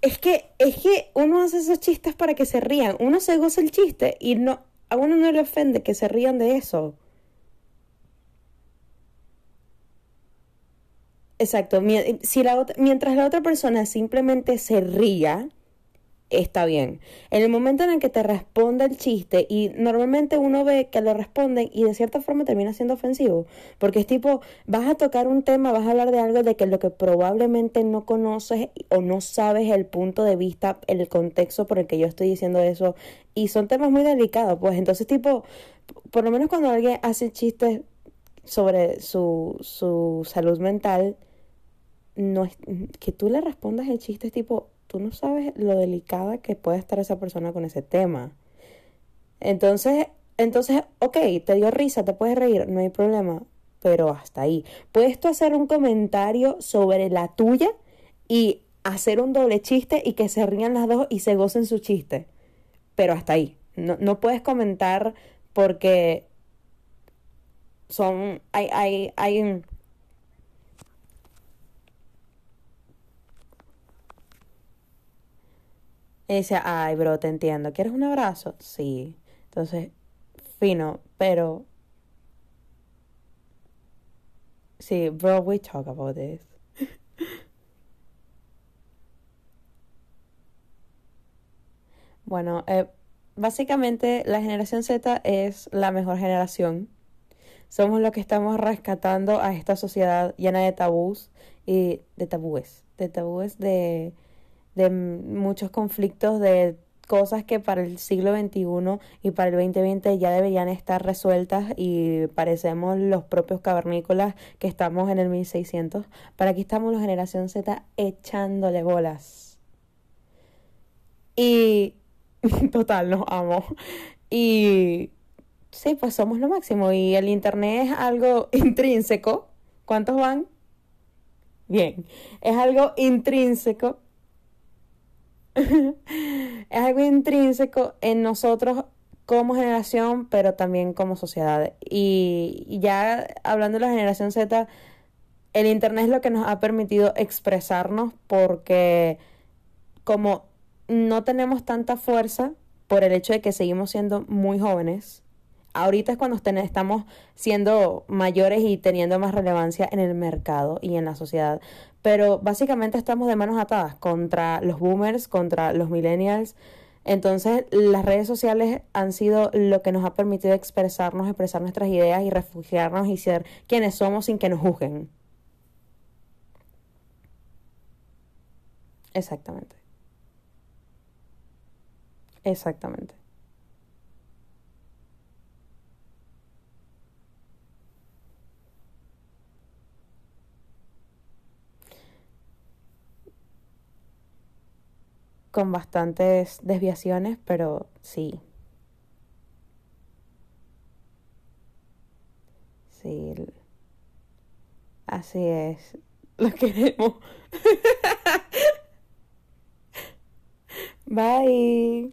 Es que, es que uno hace esos chistes para que se rían. Uno se goza el chiste y no, a uno no le ofende que se rían de eso. Exacto. Si la ot- mientras la otra persona simplemente se ría, está bien. En el momento en el que te responde el chiste y normalmente uno ve que lo responden y de cierta forma termina siendo ofensivo, porque es tipo, vas a tocar un tema, vas a hablar de algo de que lo que probablemente no conoces o no sabes el punto de vista, el contexto por el que yo estoy diciendo eso y son temas muy delicados, pues entonces tipo, por lo menos cuando alguien hace chistes sobre su, su salud mental, no es que tú le respondas el chiste es tipo, tú no sabes lo delicada que puede estar esa persona con ese tema. Entonces, entonces, ok, te dio risa, te puedes reír, no hay problema, pero hasta ahí. Puedes tú hacer un comentario sobre la tuya y hacer un doble chiste y que se rían las dos y se gocen su chiste, pero hasta ahí. No, no puedes comentar porque son, hay, hay, hay, Y dice, ay, bro, te entiendo. ¿Quieres un abrazo? Sí. Entonces, fino, pero sí, bro, we talk about this. [laughs] Bueno, eh, básicamente la generación Z es la mejor generación. Somos los que estamos rescatando a esta sociedad llena de tabús y de tabúes, de tabúes de, de muchos conflictos de cosas que para el siglo XXI y para el 2020 ya deberían estar resueltas y parecemos los propios cavernícolas que estamos en el 1600. Para aquí estamos la generación Z echándole bolas. Y [laughs] total, nos amo. Y sí, pues somos lo máximo. Y el Internet es algo [laughs] intrínseco. ¿Cuántos van? Bien, es algo intrínseco [laughs] es algo intrínseco en nosotros como generación, pero también como sociedad. Y ya hablando de la generación Z, el Internet es lo que nos ha permitido expresarnos porque como no tenemos tanta fuerza por el hecho de que seguimos siendo muy jóvenes, ahorita es cuando estamos siendo mayores y teniendo más relevancia en el mercado y en la sociedad. Pero básicamente estamos de manos atadas contra los boomers, contra los millennials. Entonces las redes sociales han sido lo que nos ha permitido expresarnos, expresar nuestras ideas y refugiarnos y ser quienes somos sin que nos juzguen. Exactamente. Exactamente. Con bastantes desviaciones, pero sí. Sí. Así es. [laughs] Lo queremos. [laughs] Bye.